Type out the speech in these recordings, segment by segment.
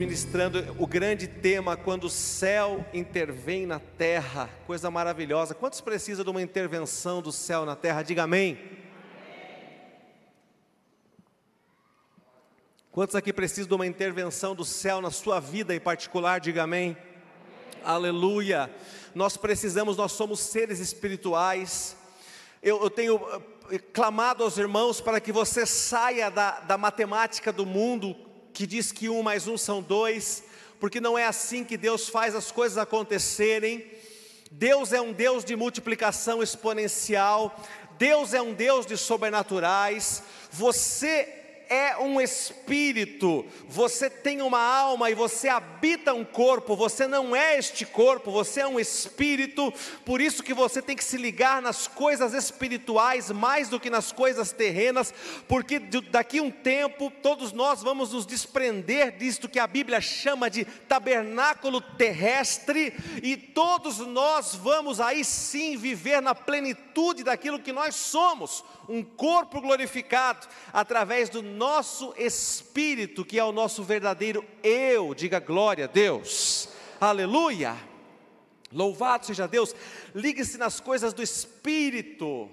ministrando o grande tema quando o céu intervém na terra, coisa maravilhosa. Quantos precisam de uma intervenção do céu na terra? Diga amém. Quantos aqui precisam de uma intervenção do céu na sua vida em particular? Diga amém. amém. Aleluia. Nós precisamos, nós somos seres espirituais. Eu, eu tenho eh, clamado aos irmãos para que você saia da, da matemática do mundo, que diz que um mais um são dois, porque não é assim que Deus faz as coisas acontecerem. Deus é um Deus de multiplicação exponencial, Deus é um Deus de sobrenaturais. Você é um espírito, você tem uma alma e você habita um corpo, você não é este corpo, você é um espírito, por isso que você tem que se ligar nas coisas espirituais mais do que nas coisas terrenas, porque daqui um tempo todos nós vamos nos desprender disto que a Bíblia chama de tabernáculo terrestre, e todos nós vamos aí sim viver na plenitude daquilo que nós somos, um corpo glorificado através do nosso espírito, que é o nosso verdadeiro eu. Diga glória a Deus. Aleluia. Louvado seja Deus. Ligue-se nas coisas do espírito.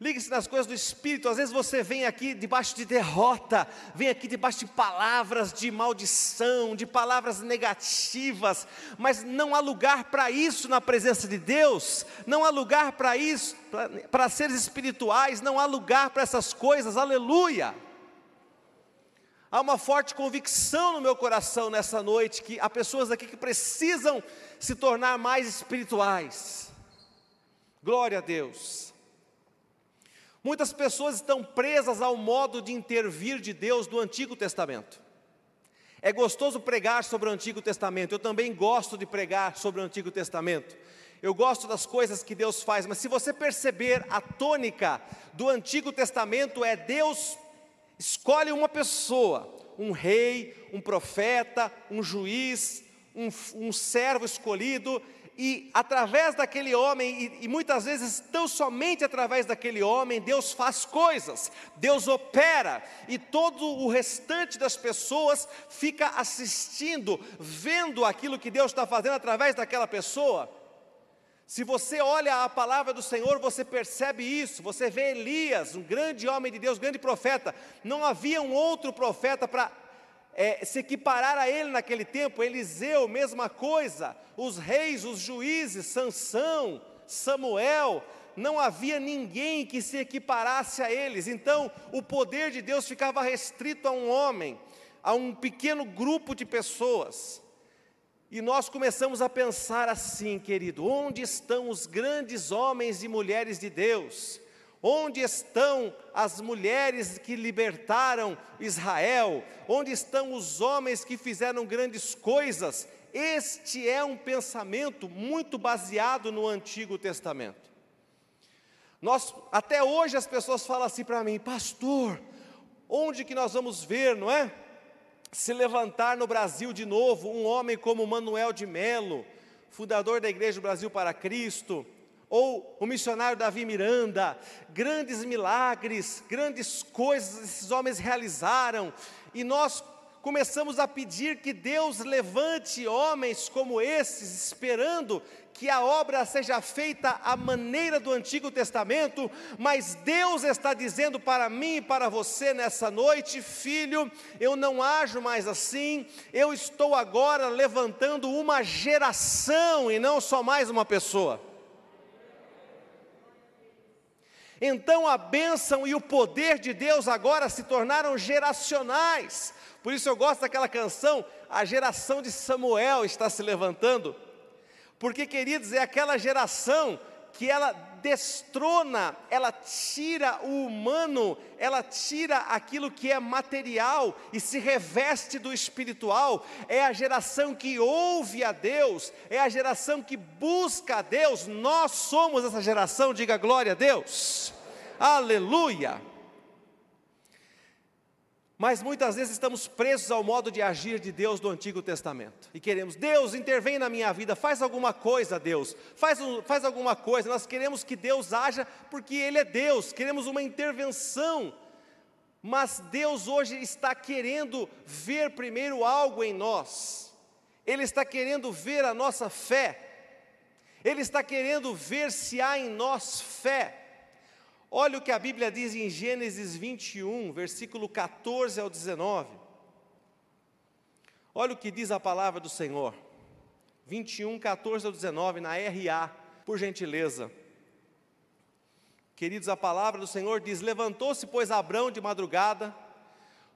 Ligue-se nas coisas do Espírito. Às vezes você vem aqui debaixo de derrota, vem aqui debaixo de palavras de maldição, de palavras negativas, mas não há lugar para isso na presença de Deus, não há lugar para isso, para seres espirituais, não há lugar para essas coisas, aleluia. Há uma forte convicção no meu coração nessa noite que há pessoas aqui que precisam se tornar mais espirituais. Glória a Deus. Muitas pessoas estão presas ao modo de intervir de Deus do Antigo Testamento. É gostoso pregar sobre o Antigo Testamento, eu também gosto de pregar sobre o Antigo Testamento. Eu gosto das coisas que Deus faz, mas se você perceber a tônica do Antigo Testamento é Deus escolhe uma pessoa, um rei, um profeta, um juiz, um, um servo escolhido, e através daquele homem, e, e, muitas vezes tão somente através daquele homem, Deus faz coisas, Deus opera, e todo o restante das pessoas fica assistindo, vendo aquilo que Deus está fazendo através daquela pessoa. Se você olha a palavra do Senhor, você percebe isso. Você vê Elias, um grande homem de Deus, grande profeta. Não havia um outro profeta para é, se equiparar a ele naquele tempo, Eliseu, mesma coisa, os reis, os juízes, Sansão, Samuel, não havia ninguém que se equiparasse a eles, então o poder de Deus ficava restrito a um homem, a um pequeno grupo de pessoas. E nós começamos a pensar assim, querido: onde estão os grandes homens e mulheres de Deus? Onde estão as mulheres que libertaram Israel? Onde estão os homens que fizeram grandes coisas? Este é um pensamento muito baseado no Antigo Testamento. Nós, até hoje as pessoas falam assim para mim, pastor, onde que nós vamos ver, não é? Se levantar no Brasil de novo um homem como Manuel de Melo, fundador da Igreja do Brasil para Cristo, ou o missionário Davi Miranda, grandes milagres, grandes coisas esses homens realizaram, e nós começamos a pedir que Deus levante homens como esses, esperando que a obra seja feita à maneira do Antigo Testamento, mas Deus está dizendo para mim e para você nessa noite, filho, eu não ajo mais assim, eu estou agora levantando uma geração e não só mais uma pessoa. Então a bênção e o poder de Deus agora se tornaram geracionais. Por isso eu gosto daquela canção, a geração de Samuel está se levantando. Porque, queridos, é aquela geração que ela destrona, ela tira o humano, ela tira aquilo que é material e se reveste do espiritual. É a geração que ouve a Deus, é a geração que busca a Deus. Nós somos essa geração, diga glória a Deus. Aleluia. Mas muitas vezes estamos presos ao modo de agir de Deus do Antigo Testamento. E queremos, Deus, intervém na minha vida, faz alguma coisa, Deus, faz, faz alguma coisa. Nós queremos que Deus haja porque Ele é Deus, queremos uma intervenção. Mas Deus hoje está querendo ver primeiro algo em nós, Ele está querendo ver a nossa fé, Ele está querendo ver se há em nós fé. Olha o que a Bíblia diz em Gênesis 21, versículo 14 ao 19. Olha o que diz a palavra do Senhor. 21, 14 ao 19, na RA, por gentileza. Queridos, a palavra do Senhor diz: Levantou-se, pois, Abrão de madrugada,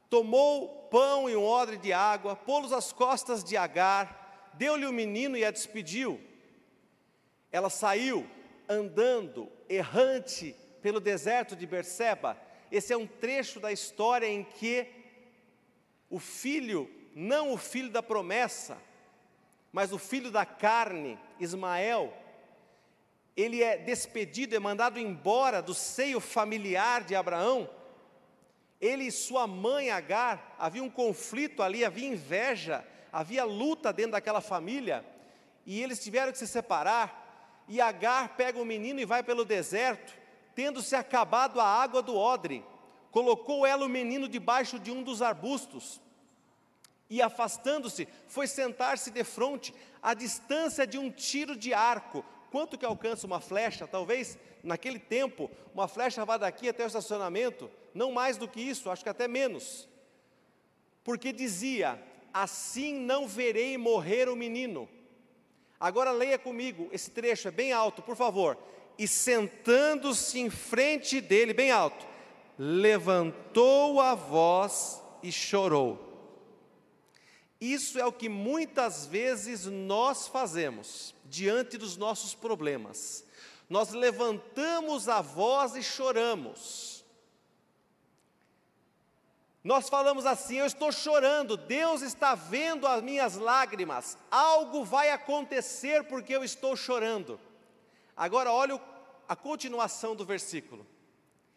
tomou pão e um odre de água, pô-los às costas de Agar, deu-lhe o menino e a despediu. Ela saiu andando, errante, pelo deserto de Berseba. Esse é um trecho da história em que o filho, não o filho da promessa, mas o filho da carne, Ismael, ele é despedido, é mandado embora do seio familiar de Abraão. Ele e sua mãe Agar, havia um conflito ali, havia inveja, havia luta dentro daquela família, e eles tiveram que se separar. E Agar pega o menino e vai pelo deserto, tendo-se acabado a água do odre, colocou ela o menino debaixo de um dos arbustos, e afastando-se, foi sentar-se de frente, à distância de um tiro de arco. Quanto que alcança uma flecha? Talvez naquele tempo, uma flecha vá daqui até o estacionamento, não mais do que isso, acho que até menos. Porque dizia: Assim não verei morrer o menino. Agora leia comigo, esse trecho é bem alto, por favor e sentando-se em frente dele, bem alto, levantou a voz e chorou. Isso é o que muitas vezes nós fazemos diante dos nossos problemas. Nós levantamos a voz e choramos. Nós falamos assim: eu estou chorando, Deus está vendo as minhas lágrimas, algo vai acontecer porque eu estou chorando. Agora, olha a continuação do versículo.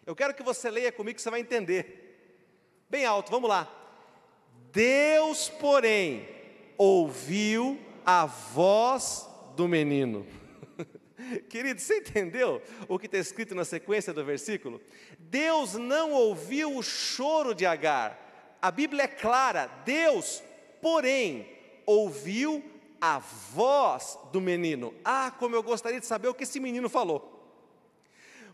Eu quero que você leia comigo, que você vai entender. Bem alto, vamos lá. Deus, porém, ouviu a voz do menino. Querido, você entendeu o que está escrito na sequência do versículo? Deus não ouviu o choro de Agar. A Bíblia é clara. Deus, porém, ouviu a voz do menino. Ah, como eu gostaria de saber o que esse menino falou.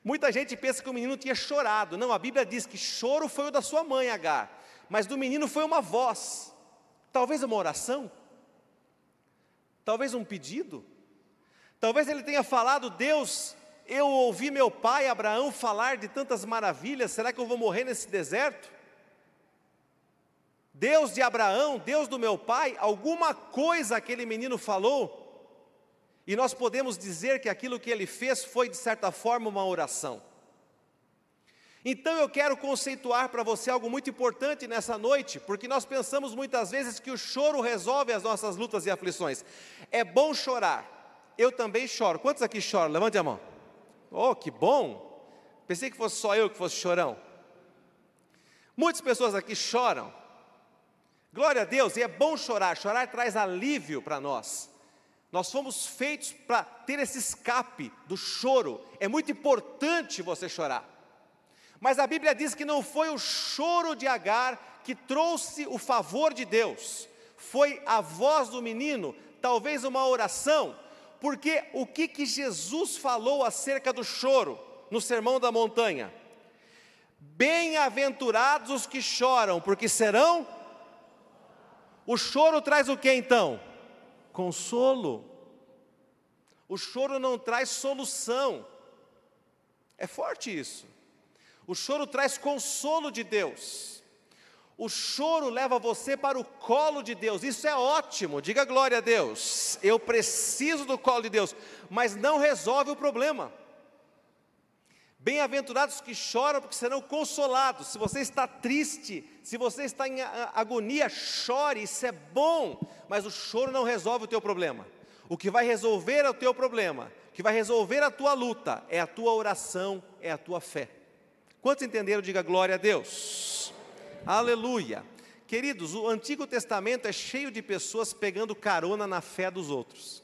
Muita gente pensa que o menino tinha chorado. Não, a Bíblia diz que choro foi o da sua mãe, Agar, mas do menino foi uma voz. Talvez uma oração? Talvez um pedido? Talvez ele tenha falado: Deus, eu ouvi meu pai Abraão falar de tantas maravilhas, será que eu vou morrer nesse deserto? Deus de Abraão, Deus do meu pai, alguma coisa aquele menino falou, e nós podemos dizer que aquilo que ele fez foi, de certa forma, uma oração. Então eu quero conceituar para você algo muito importante nessa noite, porque nós pensamos muitas vezes que o choro resolve as nossas lutas e aflições. É bom chorar, eu também choro. Quantos aqui choram? Levante a mão. Oh, que bom! Pensei que fosse só eu que fosse chorão. Muitas pessoas aqui choram, Glória a Deus, e é bom chorar, chorar traz alívio para nós. Nós fomos feitos para ter esse escape do choro. É muito importante você chorar. Mas a Bíblia diz que não foi o choro de Agar que trouxe o favor de Deus, foi a voz do menino, talvez uma oração, porque o que, que Jesus falou acerca do choro no Sermão da Montanha? Bem-aventurados os que choram, porque serão o choro traz o que então? Consolo. O choro não traz solução. É forte isso. O choro traz consolo de Deus. O choro leva você para o colo de Deus. Isso é ótimo. Diga glória a Deus. Eu preciso do colo de Deus, mas não resolve o problema. Bem-aventurados que choram, porque serão consolados. Se você está triste, se você está em agonia, chore, isso é bom, mas o choro não resolve o teu problema. O que vai resolver o teu problema, o que vai resolver a tua luta, é a tua oração, é a tua fé. Quantos entenderam? Diga glória a Deus. Aleluia. Queridos, o Antigo Testamento é cheio de pessoas pegando carona na fé dos outros.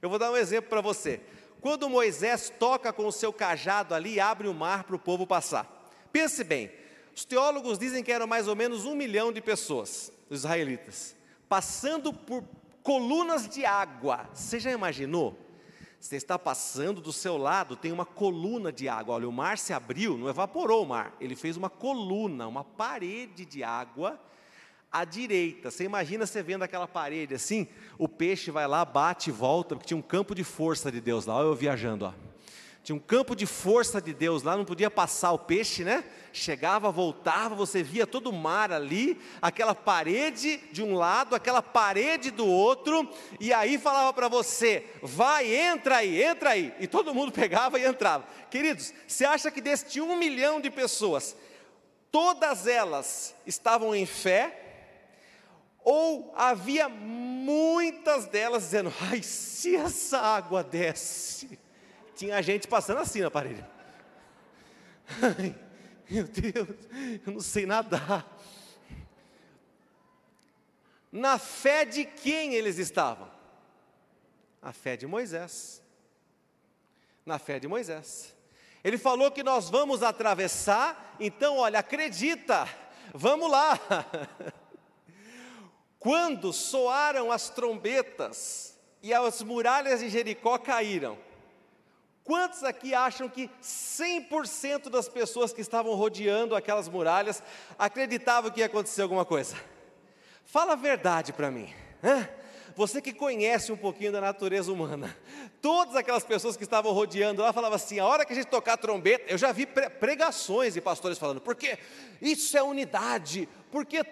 Eu vou dar um exemplo para você. Quando Moisés toca com o seu cajado ali, abre o mar para o povo passar. Pense bem, Os teólogos dizem que eram mais ou menos um milhão de pessoas, os israelitas, passando por colunas de água. Você já imaginou? Você está passando do seu lado, tem uma coluna de água. Olha, o mar se abriu, não evaporou o mar. Ele fez uma coluna, uma parede de água à direita. Você imagina você vendo aquela parede assim, o peixe vai lá, bate e volta, porque tinha um campo de força de Deus lá. Olha eu viajando, ó. Tinha um campo de força de Deus lá, não podia passar o peixe, né? Chegava, voltava, você via todo o mar ali, aquela parede de um lado, aquela parede do outro, e aí falava para você: vai, entra aí, entra aí. E todo mundo pegava e entrava. Queridos, você acha que deste um milhão de pessoas, todas elas estavam em fé, ou havia muitas delas dizendo: ai, se essa água desce tinha gente passando assim na parede. Ai, meu Deus, eu não sei nadar. Na fé de quem eles estavam? A fé de Moisés. Na fé de Moisés. Ele falou que nós vamos atravessar, então, olha, acredita, vamos lá. Quando soaram as trombetas e as muralhas de Jericó caíram, Quantos aqui acham que 100% das pessoas que estavam rodeando aquelas muralhas acreditavam que ia acontecer alguma coisa? Fala a verdade para mim. Você que conhece um pouquinho da natureza humana, todas aquelas pessoas que estavam rodeando lá falavam assim: a hora que a gente tocar a trombeta, eu já vi pregações e pastores falando, porque isso é unidade, porque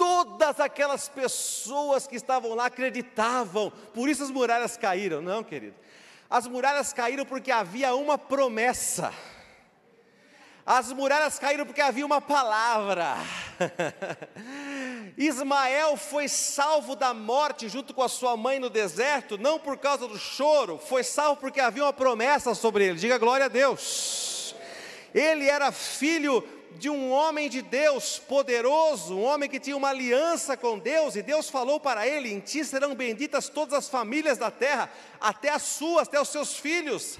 todas aquelas pessoas que estavam lá acreditavam, por isso as muralhas caíram. Não, querido, as muralhas caíram porque havia uma promessa. As muralhas caíram porque havia uma palavra. Ismael foi salvo da morte junto com a sua mãe no deserto, não por causa do choro, foi salvo porque havia uma promessa sobre ele. Diga glória a Deus. Ele era filho de um homem de Deus poderoso, um homem que tinha uma aliança com Deus, e Deus falou para ele: Em ti serão benditas todas as famílias da terra, até as suas, até os seus filhos.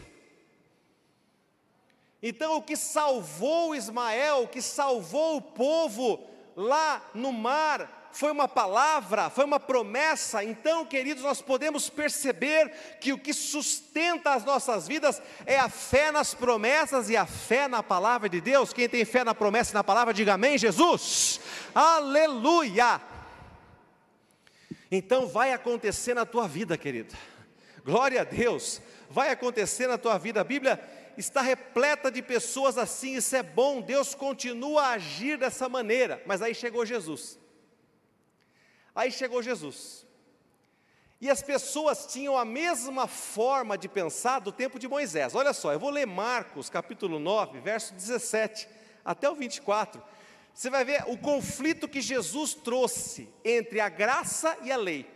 Então, o que salvou Ismael, o que salvou o povo lá no mar, foi uma palavra, foi uma promessa. Então, queridos, nós podemos perceber que o que sustenta as nossas vidas é a fé nas promessas e a fé na palavra de Deus. Quem tem fé na promessa e na palavra, diga amém, Jesus. Aleluia. Então, vai acontecer na tua vida, querido. Glória a Deus. Vai acontecer na tua vida. A Bíblia está repleta de pessoas assim, isso é bom, Deus continua a agir dessa maneira, mas aí chegou Jesus. Aí chegou Jesus. E as pessoas tinham a mesma forma de pensar do tempo de Moisés. Olha só, eu vou ler Marcos, capítulo 9, verso 17 até o 24. Você vai ver o conflito que Jesus trouxe entre a graça e a lei,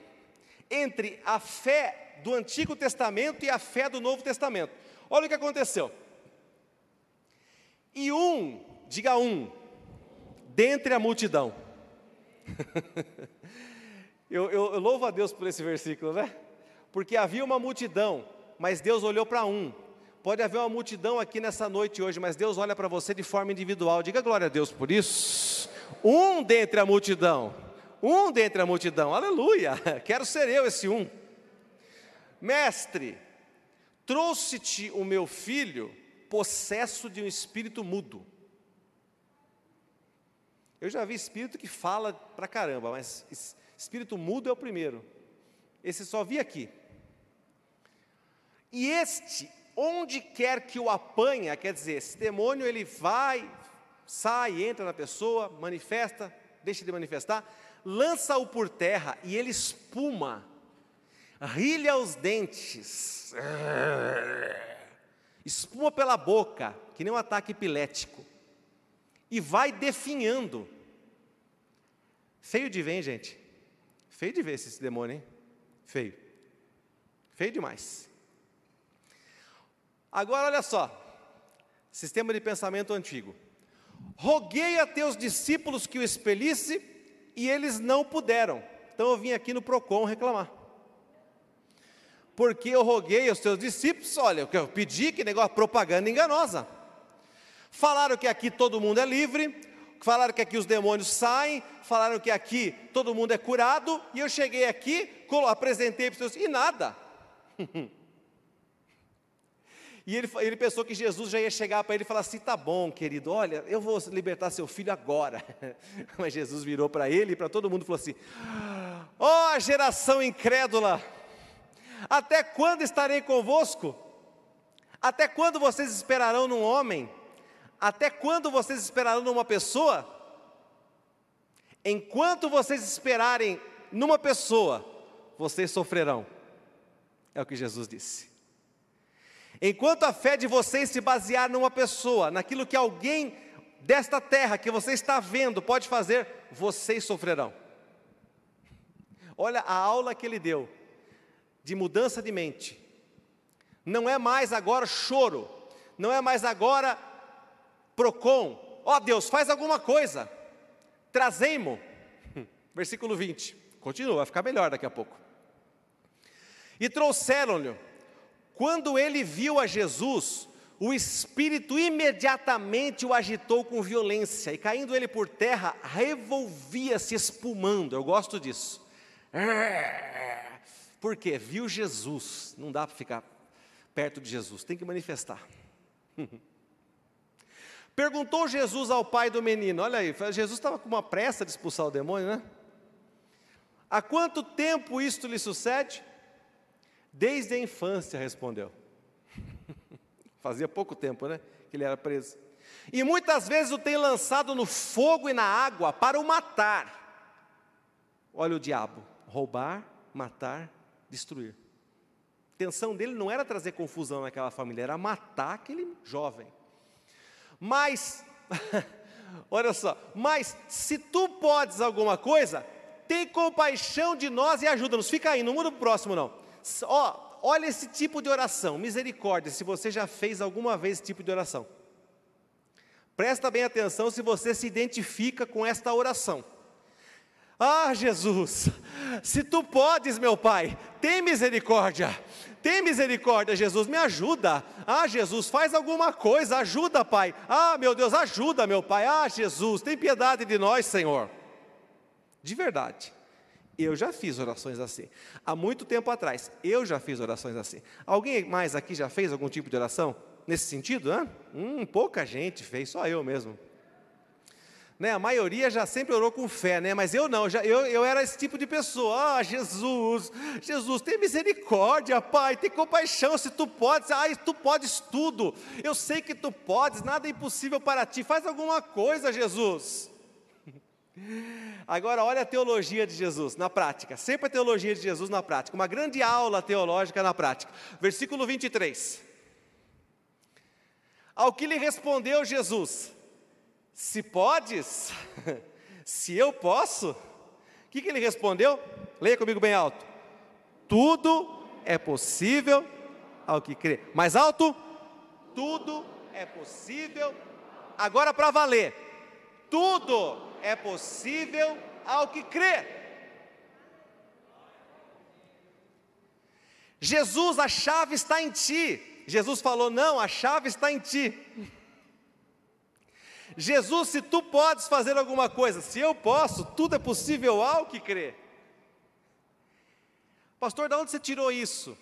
entre a fé do Antigo Testamento e a fé do Novo Testamento. Olha o que aconteceu. E um, diga um, dentre a multidão. Eu, eu, eu louvo a Deus por esse versículo, né? Porque havia uma multidão, mas Deus olhou para um. Pode haver uma multidão aqui nessa noite hoje, mas Deus olha para você de forma individual. Diga glória a Deus por isso. Um dentre a multidão. Um dentre a multidão. Aleluia. Quero ser eu esse um. Mestre, trouxe-te o meu filho possesso de um espírito mudo. Eu já vi espírito que fala pra caramba, mas Espírito mudo é o primeiro. Esse só vi aqui. E este, onde quer que o apanha, quer dizer, esse demônio ele vai, sai, entra na pessoa, manifesta, deixa de manifestar, lança-o por terra e ele espuma, rilha os dentes, espuma pela boca, que nem um ataque epilético, e vai definhando. Feio de ver, gente. Feio de ver esse demônio, hein? Feio. Feio demais. Agora olha só. Sistema de pensamento antigo. Roguei a teus discípulos que o expelisse e eles não puderam. Então eu vim aqui no Procon reclamar. Porque eu roguei aos teus discípulos, olha, eu pedi, que negócio propaganda enganosa. Falaram que aqui todo mundo é livre, falaram que aqui os demônios saem, falaram que aqui todo mundo é curado, e eu cheguei aqui, apresentei para vocês, e nada. E ele, ele pensou que Jesus já ia chegar para ele e falar assim: tá bom, querido, olha, eu vou libertar seu filho agora. Mas Jesus virou para ele e para todo mundo e falou assim: ó oh, geração incrédula, até quando estarei convosco? Até quando vocês esperarão num homem? Até quando vocês esperarão numa pessoa? Enquanto vocês esperarem numa pessoa, vocês sofrerão. É o que Jesus disse. Enquanto a fé de vocês se basear numa pessoa, naquilo que alguém desta terra que você está vendo pode fazer, vocês sofrerão. Olha a aula que ele deu de mudança de mente. Não é mais agora choro, não é mais agora procon. Ó oh, Deus, faz alguma coisa. Trazei-mo. Versículo 20. Continua, vai ficar melhor daqui a pouco. E trouxeram-lhe quando ele viu a Jesus, o espírito imediatamente o agitou com violência, e caindo ele por terra, revolvia-se espumando. Eu gosto disso. Por quê? Viu Jesus. Não dá para ficar perto de Jesus, tem que manifestar. Perguntou Jesus ao pai do menino: Olha aí, Jesus estava com uma pressa de expulsar o demônio, né? Há quanto tempo isto lhe sucede? Desde a infância, respondeu. Fazia pouco tempo, né? Que ele era preso. E muitas vezes o tem lançado no fogo e na água para o matar. Olha o diabo: roubar, matar, destruir. A intenção dele não era trazer confusão naquela família, era matar aquele jovem. Mas, olha só, mas se tu podes alguma coisa, tem compaixão de nós e ajuda-nos. Fica aí, não muda para o próximo, não ó, olha esse tipo de oração, misericórdia, se você já fez alguma vez esse tipo de oração. Presta bem atenção se você se identifica com esta oração. Ah, Jesus, se tu podes, meu Pai, tem misericórdia, tem misericórdia, Jesus, me ajuda. Ah, Jesus, faz alguma coisa, ajuda, Pai. Ah, meu Deus, ajuda, meu Pai. Ah, Jesus, tem piedade de nós, Senhor. De verdade. Eu já fiz orações assim. Há muito tempo atrás, eu já fiz orações assim. Alguém mais aqui já fez algum tipo de oração nesse sentido? Hein? Hum, pouca gente fez, só eu mesmo. Né, a maioria já sempre orou com fé, né? mas eu não, já, eu, eu era esse tipo de pessoa. Ah, Jesus, Jesus, tem misericórdia, Pai, tem compaixão, se tu podes, ah, tu podes tudo. Eu sei que tu podes, nada é impossível para ti. Faz alguma coisa, Jesus. Agora, olha a teologia de Jesus na prática, sempre a teologia de Jesus na prática, uma grande aula teológica na prática. Versículo 23. Ao que lhe respondeu Jesus: Se podes, se eu posso, o que, que ele respondeu? Leia comigo bem alto: Tudo é possível ao que crê. Mais alto? Tudo é possível. Agora para valer. Tudo é possível ao que crê. Jesus, a chave está em ti. Jesus falou: Não, a chave está em ti. Jesus, se tu podes fazer alguma coisa, se eu posso, tudo é possível ao que crê. Pastor, de onde você tirou isso?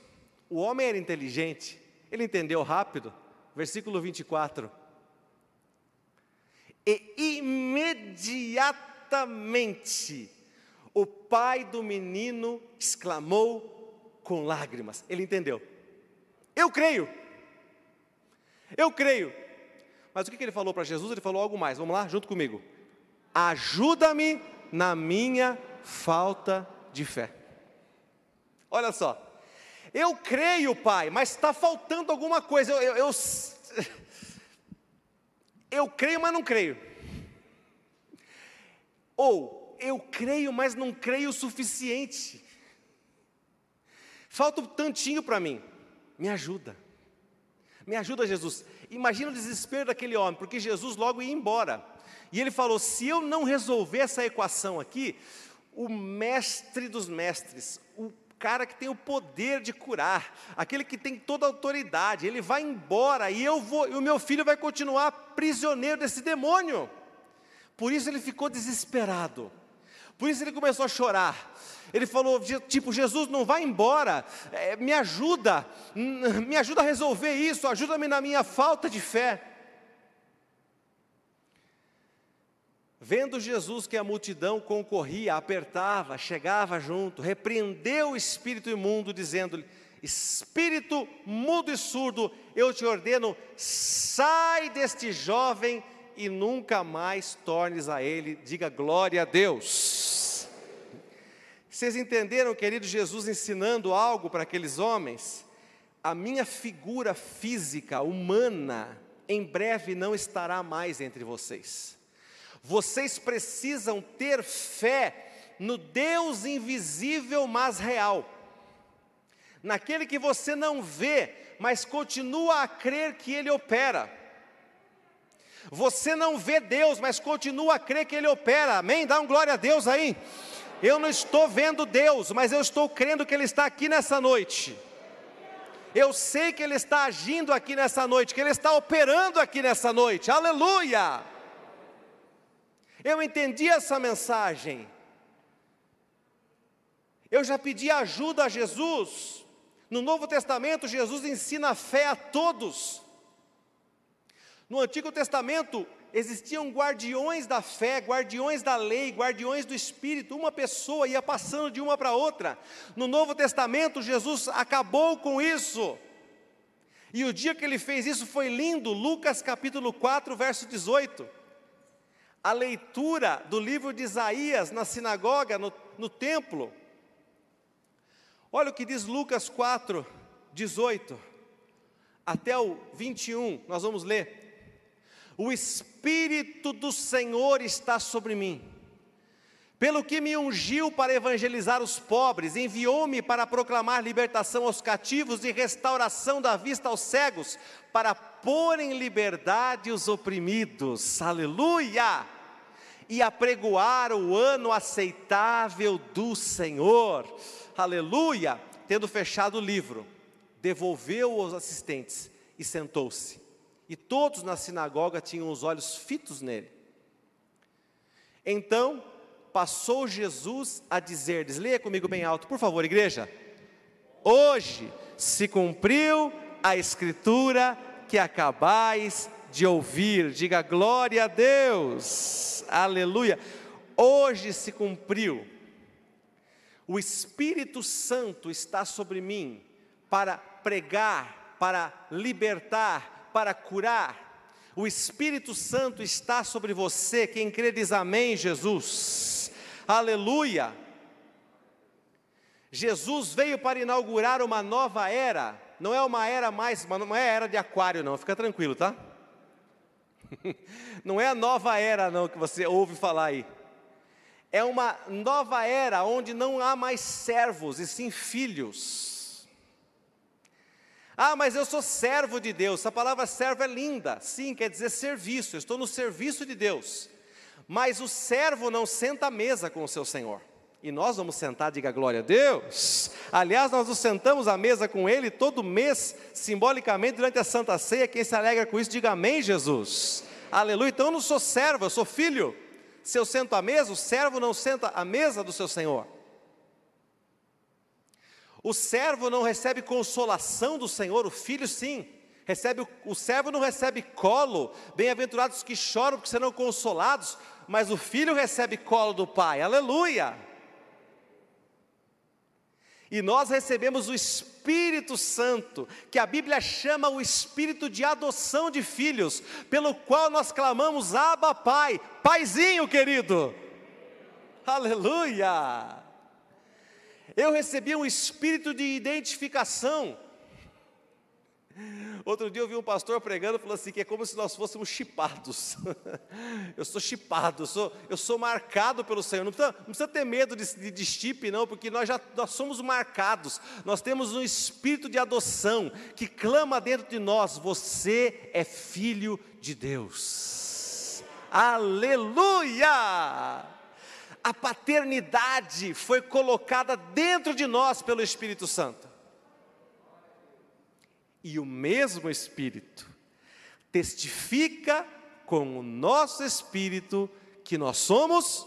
O homem era inteligente, ele entendeu rápido. Versículo 24 e imediatamente o pai do menino exclamou com lágrimas. Ele entendeu. Eu creio. Eu creio. Mas o que ele falou para Jesus? Ele falou algo mais. Vamos lá, junto comigo. Ajuda-me na minha falta de fé. Olha só. Eu creio, pai, mas está faltando alguma coisa. Eu, eu, eu, eu creio, mas não creio. Ou eu creio, mas não creio o suficiente. Falta um tantinho para mim. Me ajuda. Me ajuda, Jesus. Imagina o desespero daquele homem, porque Jesus logo ia embora. E ele falou: se eu não resolver essa equação aqui, o mestre dos mestres, o cara que tem o poder de curar, aquele que tem toda a autoridade, ele vai embora e eu vou, e o meu filho vai continuar prisioneiro desse demônio. Por isso ele ficou desesperado. Por isso ele começou a chorar. Ele falou, tipo, Jesus não vai embora, é, me ajuda, me ajuda a resolver isso, ajuda-me na minha falta de fé. Vendo Jesus que a multidão concorria, apertava, chegava junto, repreendeu o espírito imundo, dizendo-lhe: Espírito mudo e surdo, eu te ordeno, sai deste jovem e nunca mais tornes a ele. Diga glória a Deus. Vocês entenderam, querido Jesus, ensinando algo para aqueles homens? A minha figura física, humana, em breve não estará mais entre vocês. Vocês precisam ter fé no Deus invisível, mas real. Naquele que você não vê, mas continua a crer que Ele opera. Você não vê Deus, mas continua a crer que Ele opera. Amém? Dá um glória a Deus aí. Eu não estou vendo Deus, mas eu estou crendo que Ele está aqui nessa noite. Eu sei que Ele está agindo aqui nessa noite, que Ele está operando aqui nessa noite. Aleluia! Eu entendi essa mensagem. Eu já pedi ajuda a Jesus. No Novo Testamento, Jesus ensina a fé a todos. No Antigo Testamento, existiam guardiões da fé, guardiões da lei, guardiões do Espírito. Uma pessoa ia passando de uma para outra. No Novo Testamento, Jesus acabou com isso. E o dia que ele fez isso foi lindo. Lucas capítulo 4, verso 18 a leitura do livro de Isaías na sinagoga, no, no templo. Olha o que diz Lucas 4, 18 até o 21, nós vamos ler. O Espírito do Senhor está sobre mim pelo que me ungiu para evangelizar os pobres, enviou-me para proclamar libertação aos cativos e restauração da vista aos cegos, para pôr em liberdade os oprimidos, aleluia! E apregoar o ano aceitável do Senhor, aleluia! Tendo fechado o livro, devolveu aos assistentes e sentou-se. E todos na sinagoga tinham os olhos fitos nele. Então, passou Jesus a dizer-lhes: leia comigo bem alto, por favor, igreja. Hoje se cumpriu a escritura que acabais de ouvir. Diga glória a Deus, aleluia. Hoje se cumpriu. O Espírito Santo está sobre mim para pregar, para libertar, para curar. O Espírito Santo está sobre você. Quem crê diz amém, Jesus. Aleluia! Jesus veio para inaugurar uma nova era, não é uma era mais, não é era de aquário, não, fica tranquilo, tá? Não é a nova era, não, que você ouve falar aí. É uma nova era onde não há mais servos e sim filhos. Ah, mas eu sou servo de Deus. A palavra servo é linda. Sim, quer dizer serviço. Eu estou no serviço de Deus. Mas o servo não senta à mesa com o seu senhor. E nós vamos sentar, diga glória a Deus. Aliás, nós nos sentamos à mesa com ele todo mês, simbolicamente, durante a Santa Ceia. Quem se alegra com isso, diga amém, Jesus. Aleluia. Então eu não sou servo, eu sou filho. Se eu sento à mesa, o servo não senta à mesa do seu senhor. O servo não recebe consolação do Senhor, o filho sim. Recebe o servo não recebe colo. Bem-aventurados que choram porque serão consolados, mas o filho recebe colo do pai. Aleluia! E nós recebemos o Espírito Santo, que a Bíblia chama o espírito de adoção de filhos, pelo qual nós clamamos Abba Pai, Paizinho querido. Aleluia! Eu recebi um espírito de identificação. Outro dia eu vi um pastor pregando, falou assim, que é como se nós fôssemos chipados. eu sou chipado, eu sou, eu sou marcado pelo Senhor. Não precisa, não precisa ter medo de, de, de chip, não, porque nós já nós somos marcados. Nós temos um espírito de adoção que clama dentro de nós: você é filho de Deus. Aleluia! A paternidade foi colocada dentro de nós pelo Espírito Santo e o mesmo Espírito testifica com o nosso espírito que nós somos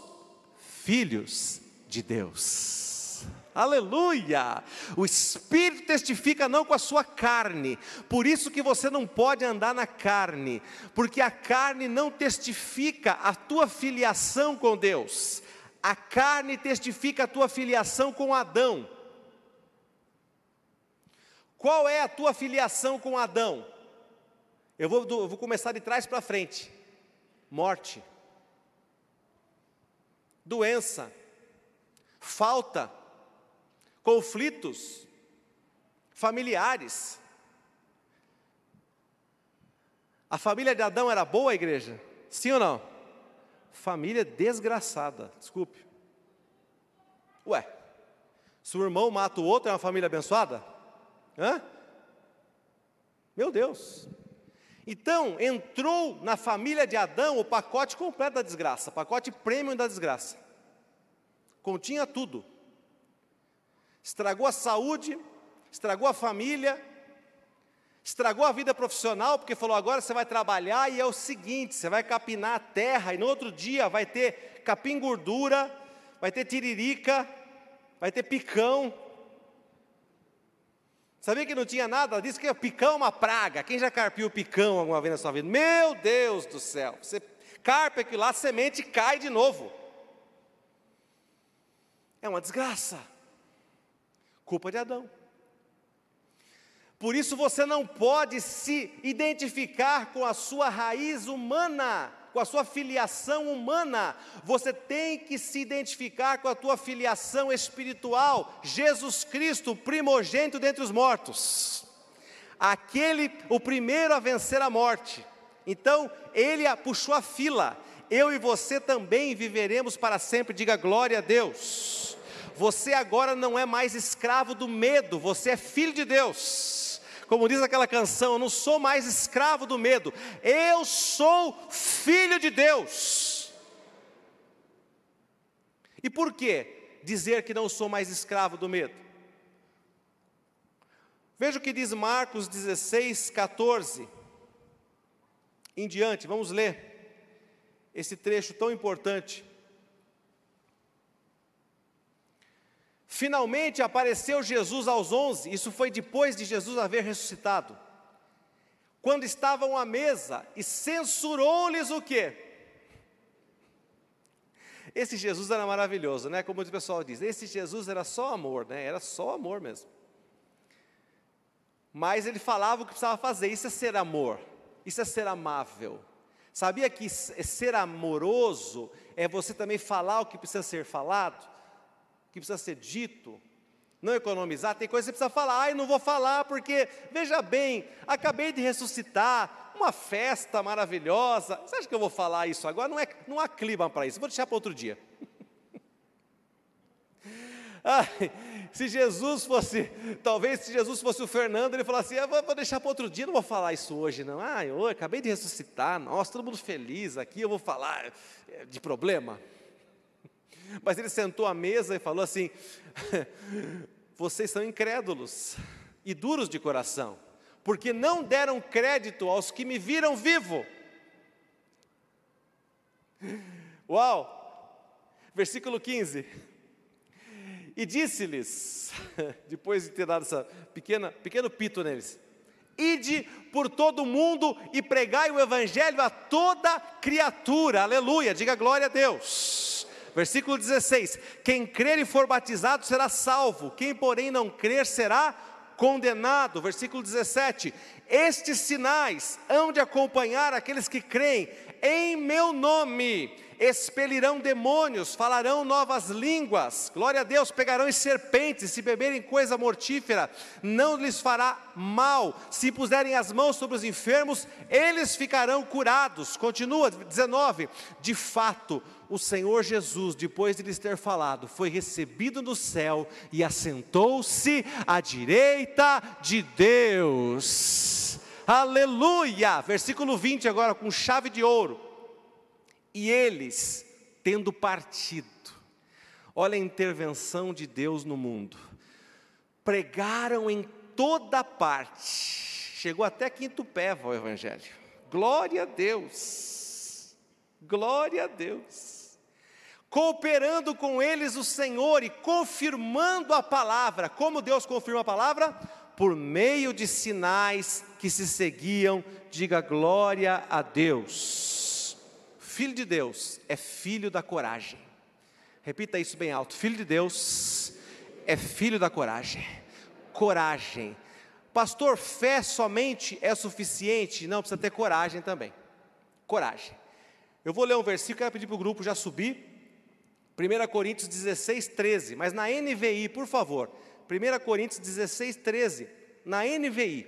filhos de Deus. Aleluia! O Espírito testifica não com a sua carne, por isso que você não pode andar na carne, porque a carne não testifica a tua filiação com Deus, a carne testifica a tua filiação com Adão. Qual é a tua filiação com Adão? Eu vou, eu vou começar de trás para frente: morte, doença, falta, conflitos familiares. A família de Adão era boa, igreja? Sim ou não? Família desgraçada, desculpe. Ué, se o irmão mata o outro, é uma família abençoada? Hã? Meu Deus. Então, entrou na família de Adão o pacote completo da desgraça, pacote premium da desgraça. Continha tudo. Estragou a saúde, estragou a família, estragou a vida profissional, porque falou: agora você vai trabalhar e é o seguinte: você vai capinar a terra, e no outro dia vai ter capim gordura, vai ter tiririca, vai ter picão, Sabia que não tinha nada? Diz que picão é uma praga. Quem já carpiu picão alguma vez na sua vida? Meu Deus do céu! Você carpe aquilo lá, a semente cai de novo. É uma desgraça. Culpa de Adão. Por isso você não pode se identificar com a sua raiz humana com a sua filiação humana, você tem que se identificar com a tua filiação espiritual, Jesus Cristo, primogênito dentre os mortos. Aquele, o primeiro a vencer a morte. Então, ele puxou a fila. Eu e você também viveremos para sempre. Diga glória a Deus. Você agora não é mais escravo do medo, você é filho de Deus como diz aquela canção, eu não sou mais escravo do medo, eu sou filho de Deus. E por que dizer que não sou mais escravo do medo? Veja o que diz Marcos 16, 14 em diante, vamos ler esse trecho tão importante. Finalmente apareceu Jesus aos onze, isso foi depois de Jesus haver ressuscitado. Quando estavam à mesa e censurou-lhes o quê? Esse Jesus era maravilhoso, né? Como o pessoal diz, esse Jesus era só amor, né? Era só amor mesmo. Mas ele falava o que precisava fazer, isso é ser amor, isso é ser amável. Sabia que ser amoroso é você também falar o que precisa ser falado? Que precisa ser dito, não economizar, tem coisa que você precisa falar, ai, não vou falar porque, veja bem, acabei de ressuscitar, uma festa maravilhosa, você acha que eu vou falar isso agora? Não, é, não há clima para isso, vou deixar para outro dia. ai, se Jesus fosse, talvez se Jesus fosse o Fernando, ele falasse assim, vou, deixar para outro dia, não vou falar isso hoje não, ah, eu acabei de ressuscitar, nossa, todo mundo feliz aqui, eu vou falar de problema, mas ele sentou à mesa e falou assim: Vocês são incrédulos e duros de coração, porque não deram crédito aos que me viram vivo. Uau! Versículo 15. E disse-lhes, depois de ter dado essa pequena, pequeno pito neles: Ide por todo o mundo e pregai o evangelho a toda criatura. Aleluia! Diga glória a Deus. Versículo 16: Quem crer e for batizado será salvo, quem, porém, não crer será condenado. Versículo 17: Estes sinais hão de acompanhar aqueles que creem em meu nome expelirão demônios, falarão novas línguas, glória a Deus, pegarão serpentes, se beberem coisa mortífera, não lhes fará mal, se puserem as mãos sobre os enfermos, eles ficarão curados. Continua 19: De fato, o Senhor Jesus, depois de lhes ter falado, foi recebido no céu e assentou-se à direita de Deus. Aleluia! Versículo 20 agora com chave de ouro. E eles, tendo partido, olha a intervenção de Deus no mundo, pregaram em toda parte, chegou até quinto pé o Evangelho, glória a Deus. Glória a Deus. Cooperando com eles o Senhor e confirmando a palavra. Como Deus confirma a palavra? Por meio de sinais que se seguiam. Diga glória a Deus. Filho de Deus é filho da coragem. Repita isso bem alto. Filho de Deus é filho da coragem. Coragem. Pastor, fé somente é suficiente? Não, precisa ter coragem também. Coragem. Eu vou ler um versículo, quero pedir para o grupo já subir. 1 Coríntios 16, 13. Mas na NVI, por favor. 1 Coríntios 16, 13. Na NVI,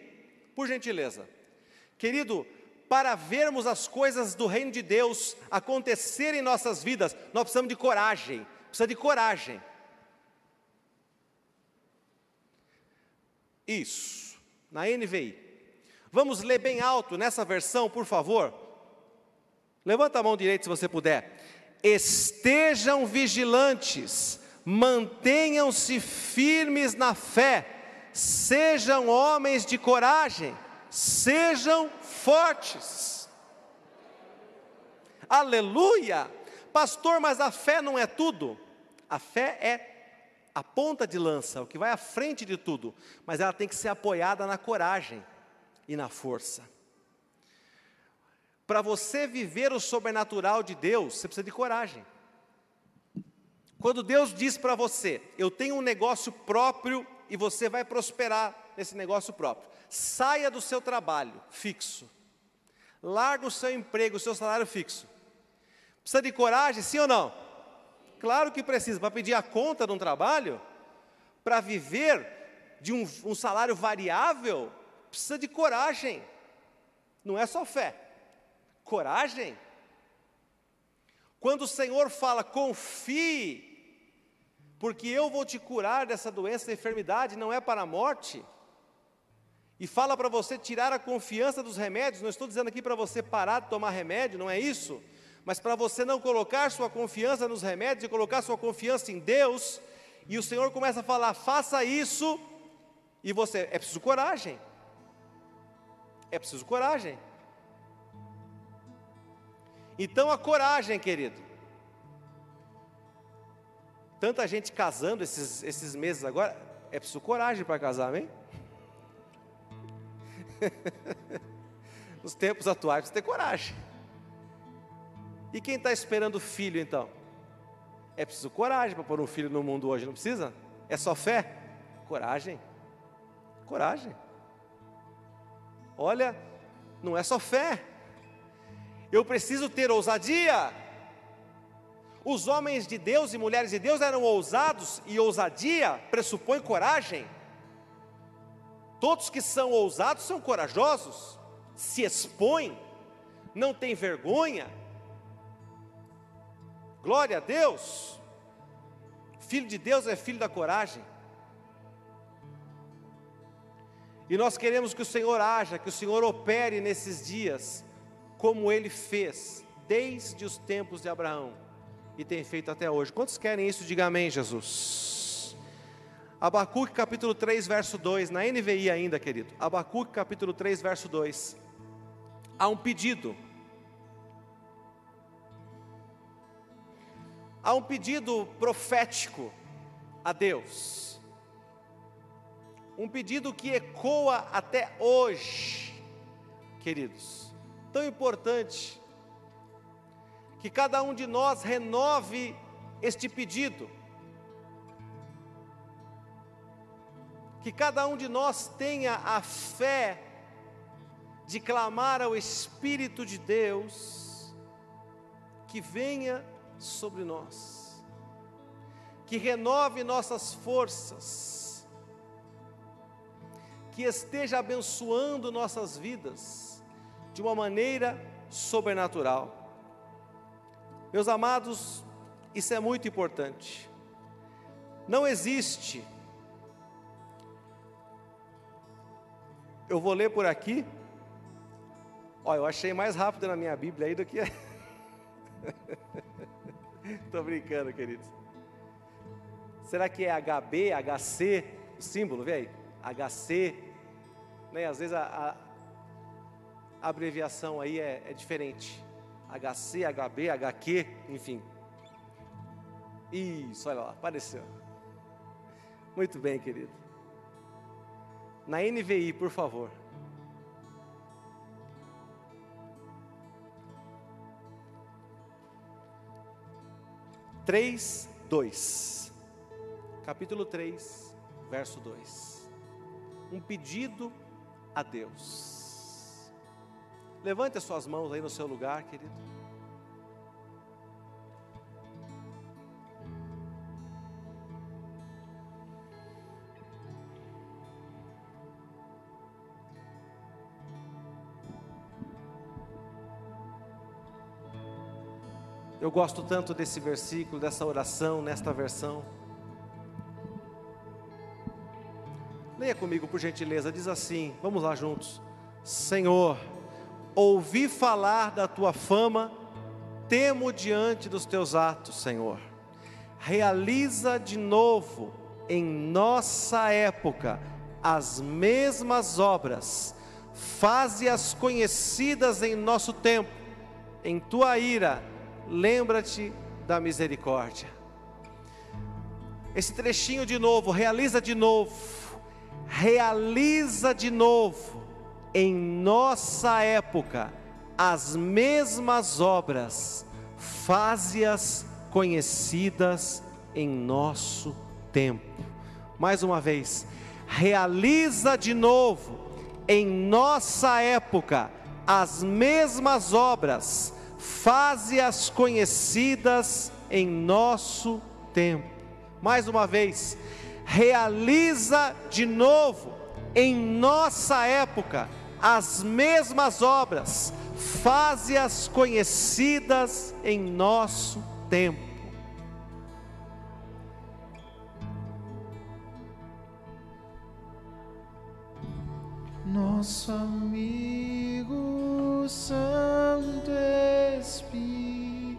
por gentileza. Querido, para vermos as coisas do reino de Deus acontecer em nossas vidas, nós precisamos de coragem. Precisa de coragem. Isso, na NVI. Vamos ler bem alto nessa versão, por favor. Levanta a mão direita se você puder. Estejam vigilantes, mantenham-se firmes na fé, sejam homens de coragem, sejam fortes. Aleluia! Pastor, mas a fé não é tudo. A fé é a ponta de lança, o que vai à frente de tudo, mas ela tem que ser apoiada na coragem e na força. Para você viver o sobrenatural de Deus, você precisa de coragem. Quando Deus diz para você, eu tenho um negócio próprio e você vai prosperar nesse negócio próprio, saia do seu trabalho fixo, larga o seu emprego, o seu salário fixo. Precisa de coragem, sim ou não? Claro que precisa, para pedir a conta de um trabalho, para viver de um, um salário variável, precisa de coragem, não é só fé, coragem. Quando o Senhor fala, confie, porque eu vou te curar dessa doença, e enfermidade, não é para a morte, e fala para você tirar a confiança dos remédios, não estou dizendo aqui para você parar de tomar remédio, não é isso, mas para você não colocar sua confiança nos remédios e colocar sua confiança em Deus, e o Senhor começa a falar: faça isso, e você, é preciso coragem, é preciso coragem. Então a coragem, querido. Tanta gente casando esses, esses meses agora, é preciso coragem para casar, amém? Nos tempos atuais, precisa ter coragem. E quem está esperando filho então? É preciso coragem para pôr um filho no mundo hoje, não precisa? É só fé? Coragem. Coragem. Olha, não é só fé. Eu preciso ter ousadia. Os homens de Deus e mulheres de Deus eram ousados e ousadia pressupõe coragem. Todos que são ousados são corajosos, se expõem, não têm vergonha, Glória a Deus. Filho de Deus é filho da coragem. E nós queremos que o Senhor haja, que o Senhor opere nesses dias, como ele fez desde os tempos de Abraão e tem feito até hoje. Quantos querem isso? Diga amém, Jesus. Abacuque capítulo 3, verso 2, na NVI ainda, querido. Abacuque capítulo 3, verso 2. Há um pedido há um pedido profético a Deus, um pedido que ecoa até hoje, queridos, tão importante, que cada um de nós renove este pedido, que cada um de nós tenha a fé de clamar ao Espírito de Deus, que venha sobre nós, que renove nossas forças, que esteja abençoando nossas vidas de uma maneira sobrenatural. Meus amados, isso é muito importante. Não existe, eu vou ler por aqui, olha, eu achei mais rápido na minha Bíblia aí do que. Estou brincando, queridos. Será que é HB, HC, o símbolo, vê aí? HC, né? Às vezes a, a, abreviação aí é, é diferente. HC, HB, HQ, enfim. Isso, olha lá, apareceu. Muito bem, querido. Na NVI, por favor. Três, dois. Capítulo 3, verso 2. Um pedido a Deus. Levante as suas mãos aí no seu lugar, querido. Eu gosto tanto desse versículo, dessa oração, nesta versão. Leia comigo, por gentileza, diz assim: vamos lá juntos. Senhor, ouvi falar da tua fama, temo diante dos teus atos, Senhor. Realiza de novo em nossa época as mesmas obras, faze-as conhecidas em nosso tempo, em tua ira, lembra-te da misericórdia. Esse trechinho de novo, realiza de novo, realiza de novo em nossa época as mesmas obras, faze-as conhecidas em nosso tempo. Mais uma vez, realiza de novo em nossa época as mesmas obras, faze-as conhecidas em nosso tempo. Mais uma vez, realiza de novo em nossa época as mesmas obras, faze-as conhecidas em nosso tempo. Nosso amigo Santo Espírito.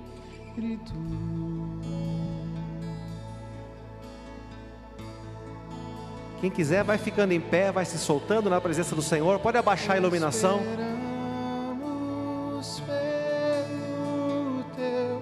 Quem quiser, vai ficando em pé, vai se soltando na presença do Senhor. Pode abaixar a iluminação. Esperamos pelo teu